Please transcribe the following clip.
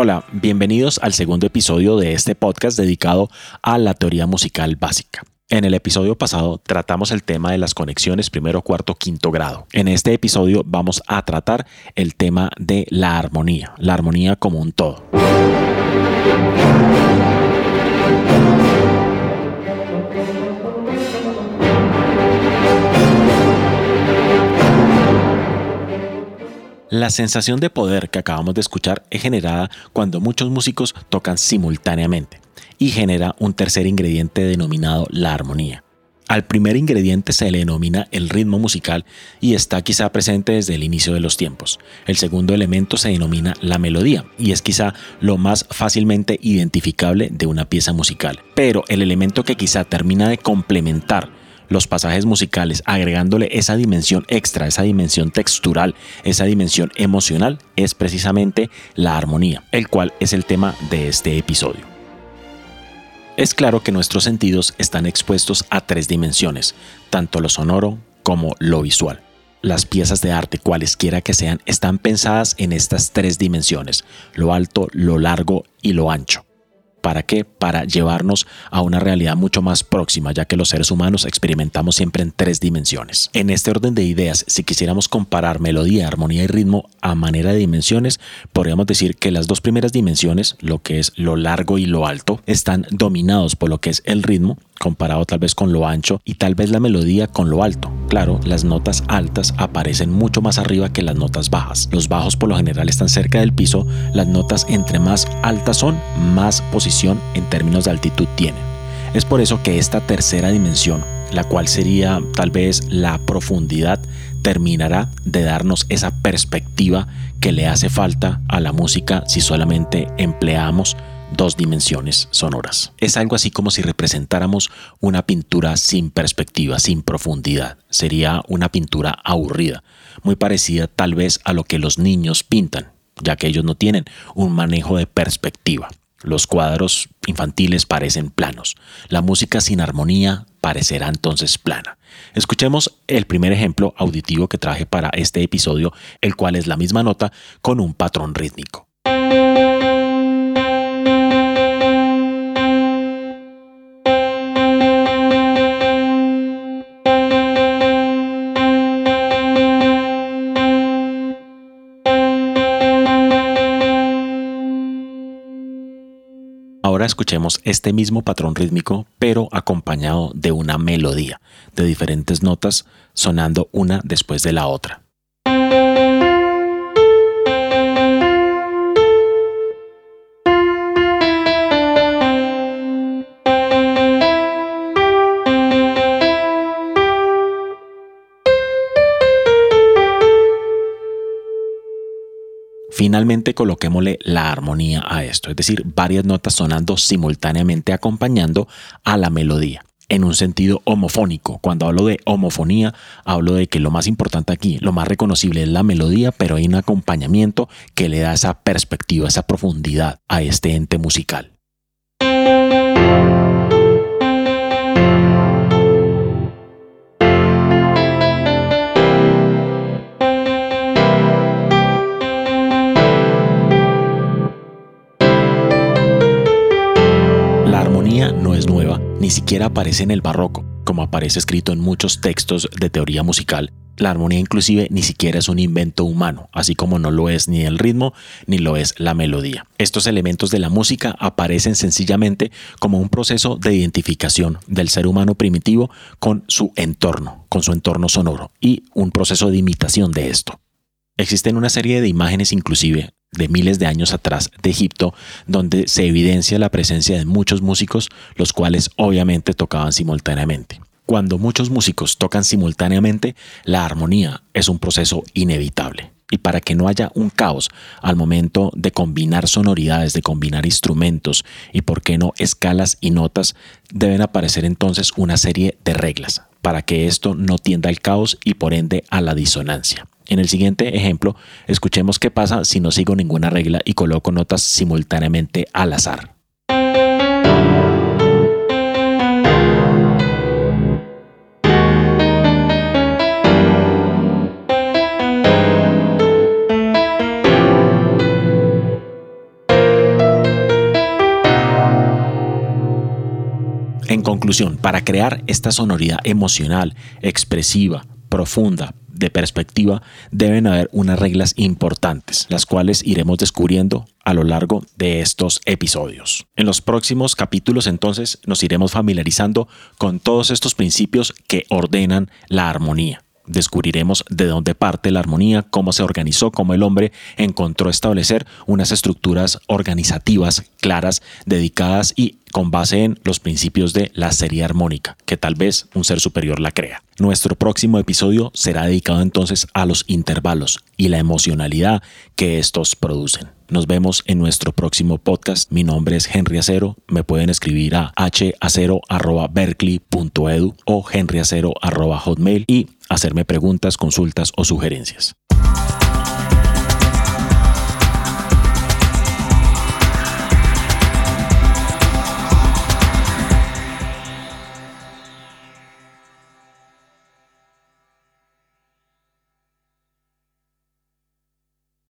Hola, bienvenidos al segundo episodio de este podcast dedicado a la teoría musical básica. En el episodio pasado tratamos el tema de las conexiones primero, cuarto, quinto grado. En este episodio vamos a tratar el tema de la armonía, la armonía como un todo. La sensación de poder que acabamos de escuchar es generada cuando muchos músicos tocan simultáneamente y genera un tercer ingrediente denominado la armonía. Al primer ingrediente se le denomina el ritmo musical y está quizá presente desde el inicio de los tiempos. El segundo elemento se denomina la melodía y es quizá lo más fácilmente identificable de una pieza musical. Pero el elemento que quizá termina de complementar los pasajes musicales, agregándole esa dimensión extra, esa dimensión textural, esa dimensión emocional, es precisamente la armonía, el cual es el tema de este episodio. Es claro que nuestros sentidos están expuestos a tres dimensiones, tanto lo sonoro como lo visual. Las piezas de arte, cualesquiera que sean, están pensadas en estas tres dimensiones, lo alto, lo largo y lo ancho. ¿Para qué? Para llevarnos a una realidad mucho más próxima, ya que los seres humanos experimentamos siempre en tres dimensiones. En este orden de ideas, si quisiéramos comparar melodía, armonía y ritmo a manera de dimensiones, podríamos decir que las dos primeras dimensiones, lo que es lo largo y lo alto, están dominados por lo que es el ritmo comparado tal vez con lo ancho y tal vez la melodía con lo alto. Claro, las notas altas aparecen mucho más arriba que las notas bajas. Los bajos por lo general están cerca del piso, las notas entre más altas son, más posición en términos de altitud tienen. Es por eso que esta tercera dimensión, la cual sería tal vez la profundidad, terminará de darnos esa perspectiva que le hace falta a la música si solamente empleamos dos dimensiones sonoras. Es algo así como si representáramos una pintura sin perspectiva, sin profundidad. Sería una pintura aburrida, muy parecida tal vez a lo que los niños pintan, ya que ellos no tienen un manejo de perspectiva. Los cuadros infantiles parecen planos. La música sin armonía parecerá entonces plana. Escuchemos el primer ejemplo auditivo que traje para este episodio, el cual es la misma nota con un patrón rítmico. Ahora escuchemos este mismo patrón rítmico, pero acompañado de una melodía, de diferentes notas sonando una después de la otra. Finalmente coloquémosle la armonía a esto, es decir, varias notas sonando simultáneamente acompañando a la melodía en un sentido homofónico. Cuando hablo de homofonía, hablo de que lo más importante aquí, lo más reconocible es la melodía, pero hay un acompañamiento que le da esa perspectiva, esa profundidad a este ente musical. Ni siquiera aparece en el barroco, como aparece escrito en muchos textos de teoría musical. La armonía inclusive ni siquiera es un invento humano, así como no lo es ni el ritmo ni lo es la melodía. Estos elementos de la música aparecen sencillamente como un proceso de identificación del ser humano primitivo con su entorno, con su entorno sonoro y un proceso de imitación de esto. Existen una serie de imágenes inclusive de miles de años atrás de Egipto, donde se evidencia la presencia de muchos músicos, los cuales obviamente tocaban simultáneamente. Cuando muchos músicos tocan simultáneamente, la armonía es un proceso inevitable. Y para que no haya un caos al momento de combinar sonoridades, de combinar instrumentos y, por qué no, escalas y notas, deben aparecer entonces una serie de reglas para que esto no tienda al caos y por ende a la disonancia. En el siguiente ejemplo, escuchemos qué pasa si no sigo ninguna regla y coloco notas simultáneamente al azar. En conclusión, para crear esta sonoridad emocional, expresiva, profunda, de perspectiva, deben haber unas reglas importantes, las cuales iremos descubriendo a lo largo de estos episodios. En los próximos capítulos entonces nos iremos familiarizando con todos estos principios que ordenan la armonía descubriremos de dónde parte la armonía, cómo se organizó, cómo el hombre encontró establecer unas estructuras organizativas claras, dedicadas y con base en los principios de la serie armónica, que tal vez un ser superior la crea. Nuestro próximo episodio será dedicado entonces a los intervalos y la emocionalidad que estos producen. Nos vemos en nuestro próximo podcast. Mi nombre es Henry Acero. Me pueden escribir a hacero.berkeley.edu o henryacero.hotmail y hacerme preguntas, consultas o sugerencias.